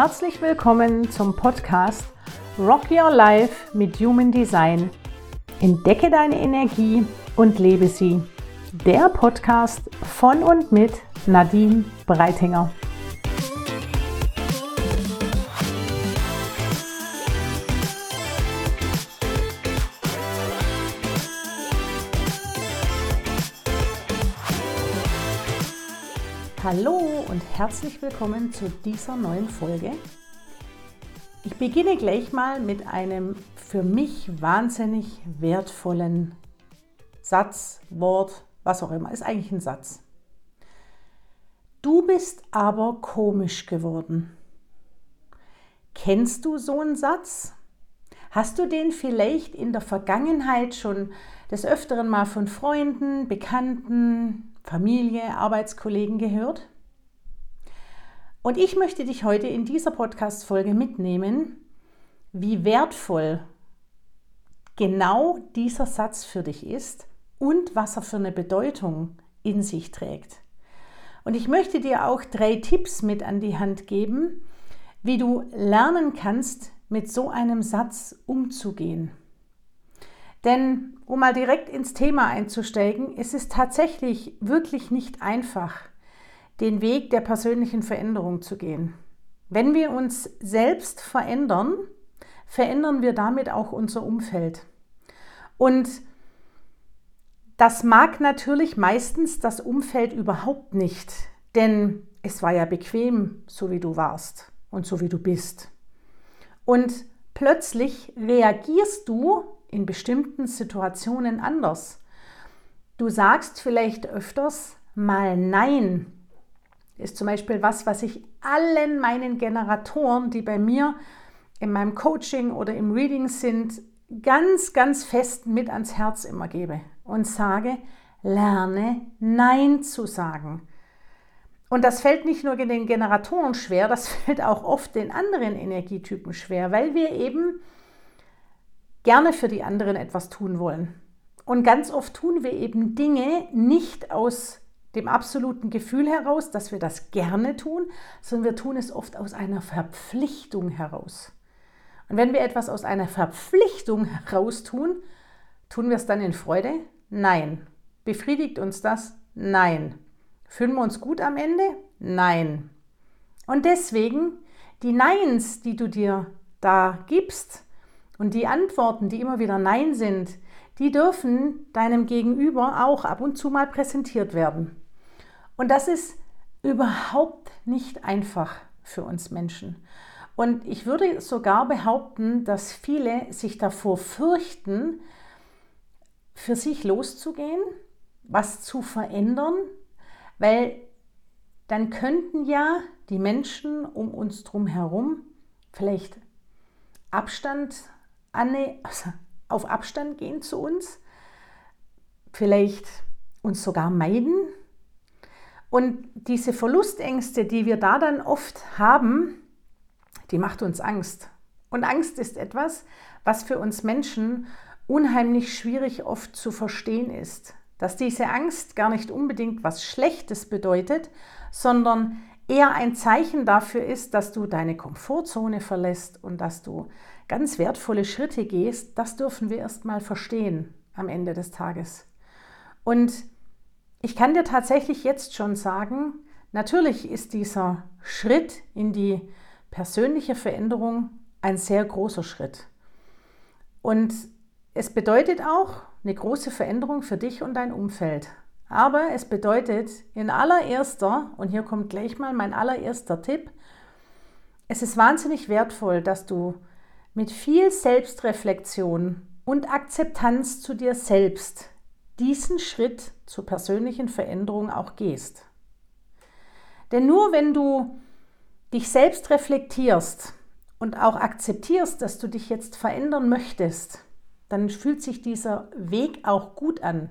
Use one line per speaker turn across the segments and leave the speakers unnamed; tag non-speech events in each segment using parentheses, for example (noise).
herzlich willkommen zum Podcast Rock Your Life mit Human Design. Entdecke deine Energie und lebe sie. Der Podcast von und mit Nadine Breitinger. Hallo und herzlich willkommen zu dieser neuen Folge. Ich beginne gleich mal mit einem für mich wahnsinnig wertvollen Satz, Wort, was auch immer. Ist eigentlich ein Satz. Du bist aber komisch geworden. Kennst du so einen Satz? Hast du den vielleicht in der Vergangenheit schon des Öfteren mal von Freunden, Bekannten, Familie, Arbeitskollegen gehört. Und ich möchte dich heute in dieser Podcast-Folge mitnehmen, wie wertvoll genau dieser Satz für dich ist und was er für eine Bedeutung in sich trägt. Und ich möchte dir auch drei Tipps mit an die Hand geben, wie du lernen kannst, mit so einem Satz umzugehen. Denn um mal direkt ins Thema einzusteigen, ist es tatsächlich wirklich nicht einfach, den Weg der persönlichen Veränderung zu gehen. Wenn wir uns selbst verändern, verändern wir damit auch unser Umfeld. Und das mag natürlich meistens das Umfeld überhaupt nicht, denn es war ja bequem, so wie du warst und so wie du bist. Und plötzlich reagierst du in bestimmten Situationen anders. Du sagst vielleicht öfters mal Nein. Ist zum Beispiel was, was ich allen meinen Generatoren, die bei mir in meinem Coaching oder im Reading sind, ganz, ganz fest mit ans Herz immer gebe und sage, lerne Nein zu sagen. Und das fällt nicht nur den Generatoren schwer, das (laughs) fällt auch oft den anderen Energietypen schwer, weil wir eben gerne für die anderen etwas tun wollen. Und ganz oft tun wir eben Dinge nicht aus dem absoluten Gefühl heraus, dass wir das gerne tun, sondern wir tun es oft aus einer Verpflichtung heraus. Und wenn wir etwas aus einer Verpflichtung heraus tun, tun wir es dann in Freude? Nein. Befriedigt uns das? Nein. Fühlen wir uns gut am Ende? Nein. Und deswegen, die Neins, die du dir da gibst, und die Antworten, die immer wieder Nein sind, die dürfen deinem Gegenüber auch ab und zu mal präsentiert werden. Und das ist überhaupt nicht einfach für uns Menschen. Und ich würde sogar behaupten, dass viele sich davor fürchten, für sich loszugehen, was zu verändern, weil dann könnten ja die Menschen um uns drum herum vielleicht Abstand Anne, (laughs) also auf Abstand gehen zu uns, vielleicht uns sogar meiden. Und diese Verlustängste, die wir da dann oft haben, die macht uns Angst. Und Angst ist etwas, was für uns Menschen unheimlich schwierig oft zu verstehen ist. Dass diese Angst gar nicht unbedingt was Schlechtes bedeutet, sondern eher ein Zeichen dafür ist, dass du deine Komfortzone verlässt und dass du ganz wertvolle Schritte gehst, das dürfen wir erst mal verstehen am Ende des Tages. Und ich kann dir tatsächlich jetzt schon sagen, natürlich ist dieser Schritt in die persönliche Veränderung ein sehr großer Schritt. Und es bedeutet auch eine große Veränderung für dich und dein Umfeld. Aber es bedeutet in allererster, und hier kommt gleich mal mein allererster Tipp, es ist wahnsinnig wertvoll, dass du mit viel Selbstreflexion und Akzeptanz zu dir selbst diesen Schritt zur persönlichen Veränderung auch gehst. Denn nur wenn du dich selbst reflektierst und auch akzeptierst, dass du dich jetzt verändern möchtest, dann fühlt sich dieser Weg auch gut an.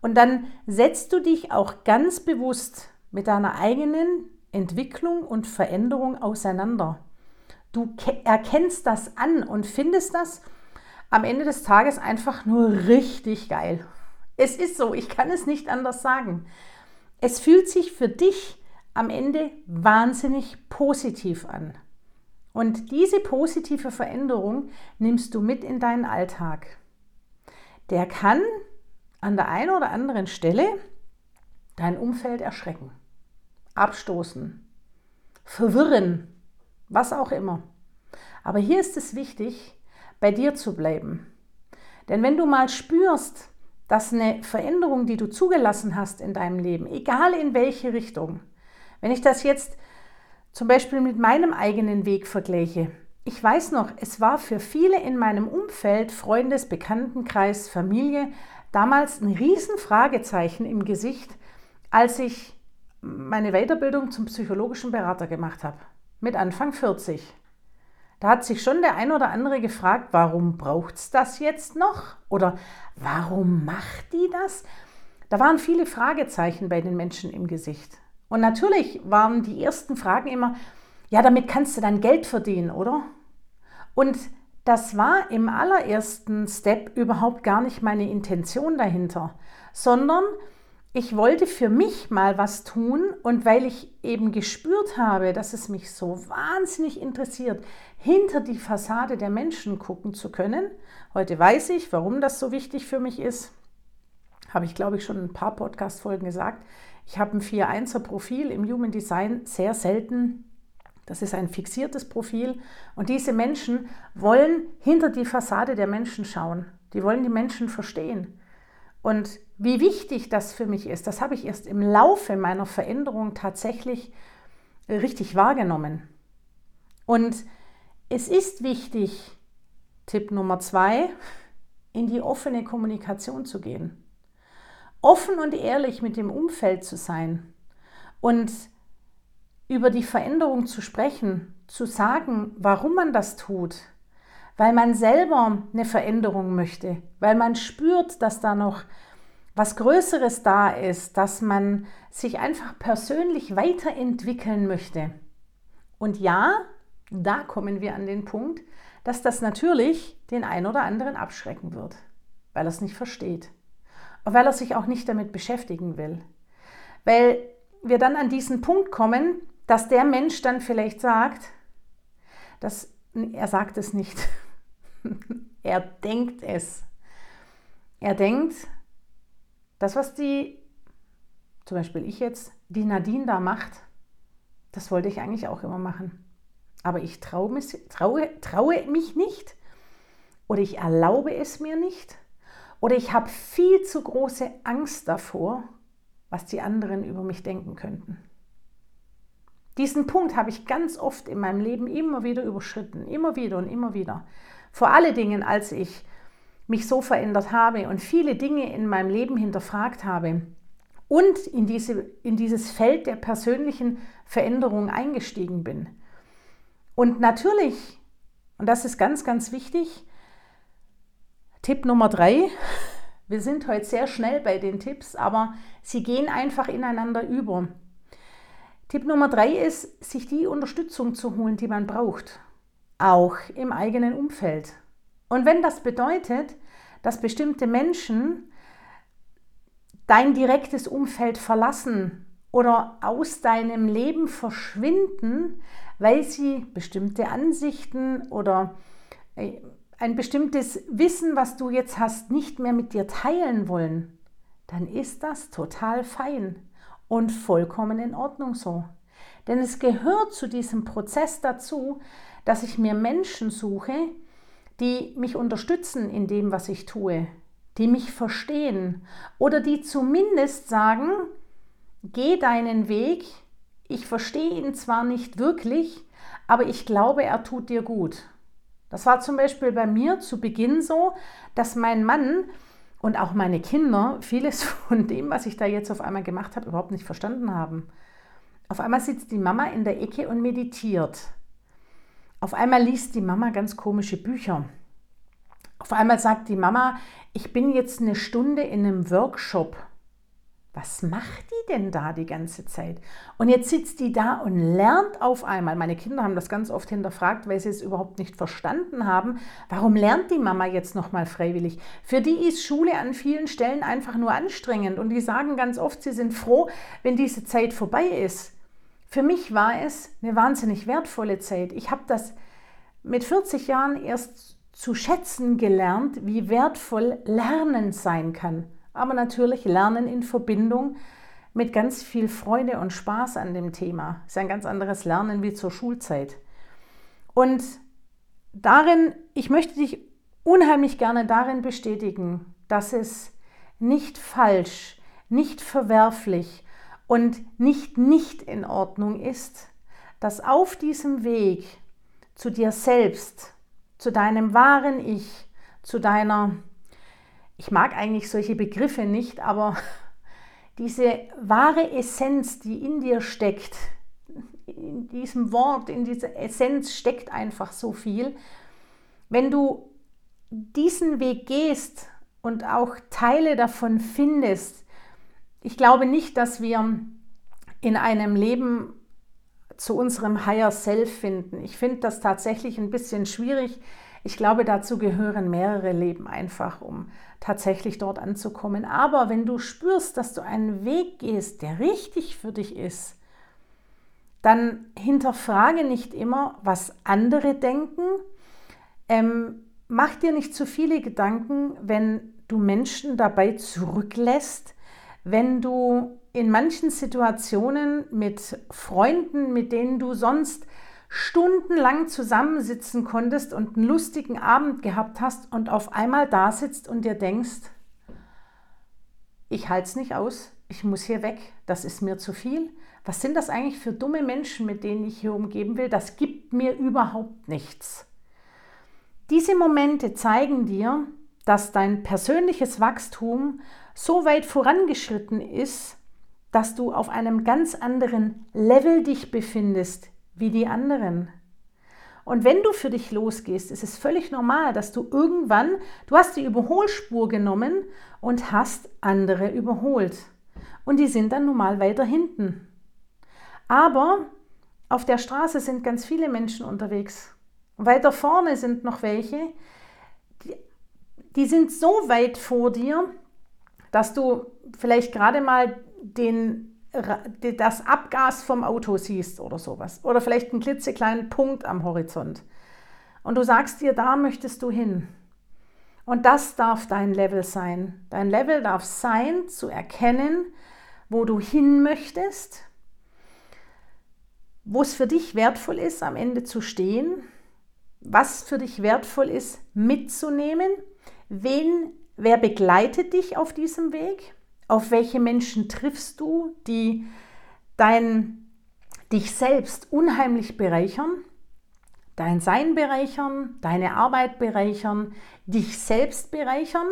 Und dann setzt du dich auch ganz bewusst mit deiner eigenen Entwicklung und Veränderung auseinander. Du erkennst das an und findest das am Ende des Tages einfach nur richtig geil. Es ist so, ich kann es nicht anders sagen. Es fühlt sich für dich am Ende wahnsinnig positiv an. Und diese positive Veränderung nimmst du mit in deinen Alltag. Der kann an der einen oder anderen Stelle dein Umfeld erschrecken, abstoßen, verwirren, was auch immer. Aber hier ist es wichtig, bei dir zu bleiben. Denn wenn du mal spürst, dass eine Veränderung, die du zugelassen hast in deinem Leben, egal in welche Richtung, wenn ich das jetzt zum Beispiel mit meinem eigenen Weg vergleiche, ich weiß noch, es war für viele in meinem Umfeld, Freundes, Bekanntenkreis, Familie, damals ein Riesenfragezeichen im Gesicht, als ich meine Weiterbildung zum psychologischen Berater gemacht habe, mit Anfang 40. Da hat sich schon der ein oder andere gefragt, warum braucht es das jetzt noch? Oder warum macht die das? Da waren viele Fragezeichen bei den Menschen im Gesicht. Und natürlich waren die ersten Fragen immer, ja, damit kannst du dann Geld verdienen, oder? Und das war im allerersten Step überhaupt gar nicht meine Intention dahinter, sondern ich wollte für mich mal was tun und weil ich eben gespürt habe, dass es mich so wahnsinnig interessiert, hinter die Fassade der Menschen gucken zu können. Heute weiß ich, warum das so wichtig für mich ist. Habe ich, glaube ich, schon ein paar Podcast-Folgen gesagt. Ich habe ein 4-1er Profil im Human Design sehr selten. Das ist ein fixiertes Profil. Und diese Menschen wollen hinter die Fassade der Menschen schauen. Die wollen die Menschen verstehen. Und wie wichtig das für mich ist, das habe ich erst im Laufe meiner Veränderung tatsächlich richtig wahrgenommen. Und es ist wichtig, Tipp Nummer zwei, in die offene Kommunikation zu gehen. Offen und ehrlich mit dem Umfeld zu sein und über die Veränderung zu sprechen, zu sagen, warum man das tut, weil man selber eine Veränderung möchte, weil man spürt, dass da noch was Größeres da ist, dass man sich einfach persönlich weiterentwickeln möchte. Und ja, da kommen wir an den Punkt, dass das natürlich den einen oder anderen abschrecken wird, weil er es nicht versteht weil er sich auch nicht damit beschäftigen will. Weil wir dann an diesen Punkt kommen, dass der Mensch dann vielleicht sagt, dass er sagt es nicht, (laughs) er denkt es. Er denkt, das, was die, zum Beispiel ich jetzt, die Nadine da macht, das wollte ich eigentlich auch immer machen. Aber ich traue traue, traue mich nicht oder ich erlaube es mir nicht oder ich habe viel zu große Angst davor, was die anderen über mich denken könnten. Diesen Punkt habe ich ganz oft in meinem Leben immer wieder überschritten, immer wieder und immer wieder. Vor allen Dingen, als ich mich so verändert habe und viele Dinge in meinem Leben hinterfragt habe und in, diese, in dieses Feld der persönlichen Veränderung eingestiegen bin. Und natürlich, und das ist ganz, ganz wichtig, Tipp Nummer drei, wir sind heute sehr schnell bei den Tipps, aber sie gehen einfach ineinander über. Tipp Nummer drei ist, sich die Unterstützung zu holen, die man braucht auch im eigenen Umfeld. Und wenn das bedeutet, dass bestimmte Menschen dein direktes Umfeld verlassen oder aus deinem Leben verschwinden, weil sie bestimmte Ansichten oder äh, ein bestimmtes Wissen, was du jetzt hast, nicht mehr mit dir teilen wollen, dann ist das total fein und vollkommen in Ordnung so. Denn es gehört zu diesem Prozess dazu, dass ich mir Menschen suche, die mich unterstützen in dem, was ich tue, die mich verstehen oder die zumindest sagen, geh deinen Weg, ich verstehe ihn zwar nicht wirklich, aber ich glaube, er tut dir gut. Das war zum Beispiel bei mir zu Beginn so, dass mein Mann und auch meine Kinder vieles (laughs) von dem, was ich da jetzt auf einmal gemacht habe, überhaupt nicht verstanden haben. Auf einmal sitzt die Mama in der Ecke und meditiert. Auf einmal liest die Mama ganz komische Bücher. Auf einmal sagt die Mama, ich bin jetzt eine Stunde in einem Workshop. Was macht die denn da die ganze Zeit? Und jetzt sitzt die da und lernt auf einmal. Meine Kinder haben das ganz oft hinterfragt, weil sie es überhaupt nicht verstanden haben. Warum lernt die Mama jetzt nochmal freiwillig? Für die ist Schule an vielen Stellen einfach nur anstrengend und die sagen ganz oft, sie sind froh, wenn diese Zeit vorbei ist. Für mich war es eine wahnsinnig wertvolle Zeit. Ich habe das mit 40 Jahren erst zu schätzen gelernt, wie wertvoll Lernen sein kann. Aber natürlich Lernen in Verbindung mit ganz viel Freude und Spaß an dem Thema. Ist ein ganz anderes Lernen wie zur Schulzeit. Und darin, ich möchte dich unheimlich gerne darin bestätigen, dass es nicht falsch, nicht verwerflich und nicht nicht in Ordnung ist, dass auf diesem Weg zu dir selbst, zu deinem wahren Ich, zu deiner, ich mag eigentlich solche Begriffe nicht, aber (laughs) diese wahre Essenz, die in dir steckt, in diesem Wort, in dieser Essenz steckt einfach so viel. Wenn du diesen Weg gehst und auch Teile davon findest, ich glaube nicht, dass wir in einem Leben zu unserem Higher Self finden. Ich finde das tatsächlich ein bisschen schwierig. Ich glaube, dazu gehören mehrere Leben einfach, um tatsächlich dort anzukommen. Aber wenn du spürst, dass du einen Weg gehst, der richtig für dich ist, dann hinterfrage nicht immer, was andere denken. Ähm, mach dir nicht zu viele Gedanken, wenn du Menschen dabei zurücklässt, wenn du in manchen Situationen mit Freunden, mit denen du sonst stundenlang zusammensitzen konntest und einen lustigen Abend gehabt hast und auf einmal da sitzt und dir denkst, ich halte es nicht aus, ich muss hier weg, das ist mir zu viel. Was sind das eigentlich für dumme Menschen, mit denen ich hier umgeben will? Das gibt mir überhaupt nichts. Diese Momente zeigen dir, dass dein persönliches Wachstum so weit vorangeschritten ist, dass du auf einem ganz anderen Level dich befindest wie die anderen. Und wenn du für dich losgehst, ist es völlig normal, dass du irgendwann, du hast die Überholspur genommen und hast andere überholt. Und die sind dann nun mal weiter hinten. Aber auf der Straße sind ganz viele Menschen unterwegs. Weiter vorne sind noch welche, die, die sind so weit vor dir, dass du vielleicht gerade mal den das Abgas vom Auto siehst oder sowas. Oder vielleicht einen klitzekleinen Punkt am Horizont. Und du sagst dir, da möchtest du hin. Und das darf dein Level sein. Dein Level darf sein, zu erkennen, wo du hin möchtest, wo es für dich wertvoll ist, am Ende zu stehen, was für dich wertvoll ist, mitzunehmen, wen, wer begleitet dich auf diesem Weg auf welche Menschen triffst du, die dein, dich selbst unheimlich bereichern, dein Sein bereichern, deine Arbeit bereichern, dich selbst bereichern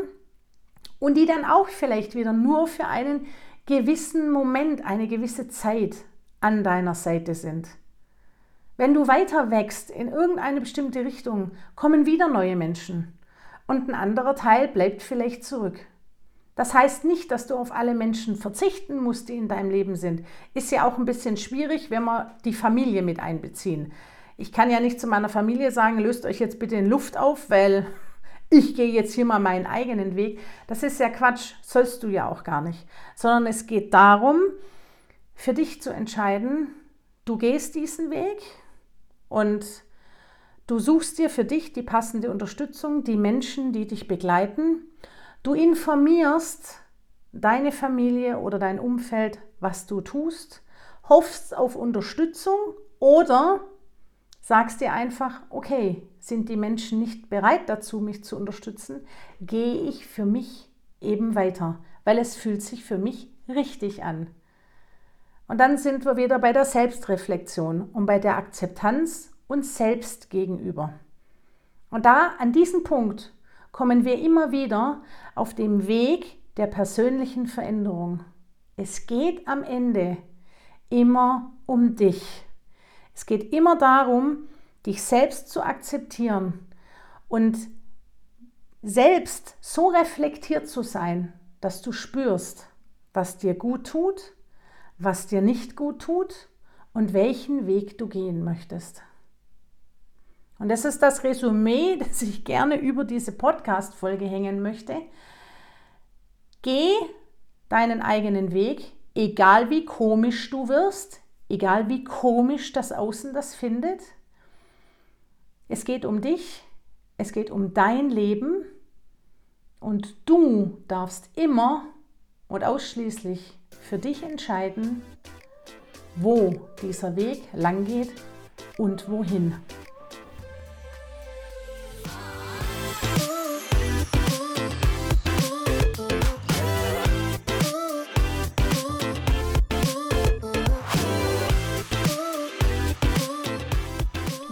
und die dann auch vielleicht wieder nur für einen gewissen Moment, eine gewisse Zeit an deiner Seite sind. Wenn du weiter wächst in irgendeine bestimmte Richtung, kommen wieder neue Menschen und ein anderer Teil bleibt vielleicht zurück. Das heißt nicht, dass du auf alle Menschen verzichten musst, die in deinem Leben sind. Ist ja auch ein bisschen schwierig, wenn wir die Familie mit einbeziehen. Ich kann ja nicht zu meiner Familie sagen, löst euch jetzt bitte in Luft auf, weil (laughs) ich gehe jetzt hier mal meinen eigenen Weg. Das ist ja Quatsch, sollst du ja auch gar nicht. Sondern es geht darum, für dich zu entscheiden, du gehst diesen Weg und du suchst dir für dich die passende Unterstützung, die Menschen, die dich begleiten Du informierst deine Familie oder dein Umfeld, was du tust, hoffst auf Unterstützung oder sagst dir einfach, okay, sind die Menschen nicht bereit dazu, mich zu unterstützen, gehe ich für mich eben weiter, weil es fühlt sich für mich richtig an. Und dann sind wir wieder bei der Selbstreflexion und bei der Akzeptanz uns selbst gegenüber. Und da an diesem Punkt kommen wir immer wieder auf dem Weg der persönlichen Veränderung. Es geht am Ende immer um dich. Es geht immer darum, dich selbst zu akzeptieren und selbst so reflektiert zu sein, dass du spürst, was dir gut tut, was dir nicht gut tut und welchen Weg du gehen möchtest. Und das ist das Resümee, (laughs) das ich gerne über diese Podcast-Folge hängen möchte. Geh deinen eigenen Weg, egal wie komisch du wirst, egal wie komisch das Außen das findet. Es geht um dich, es geht um dein Leben und du darfst immer und ausschließlich für dich entscheiden, wo dieser Weg lang geht und wohin.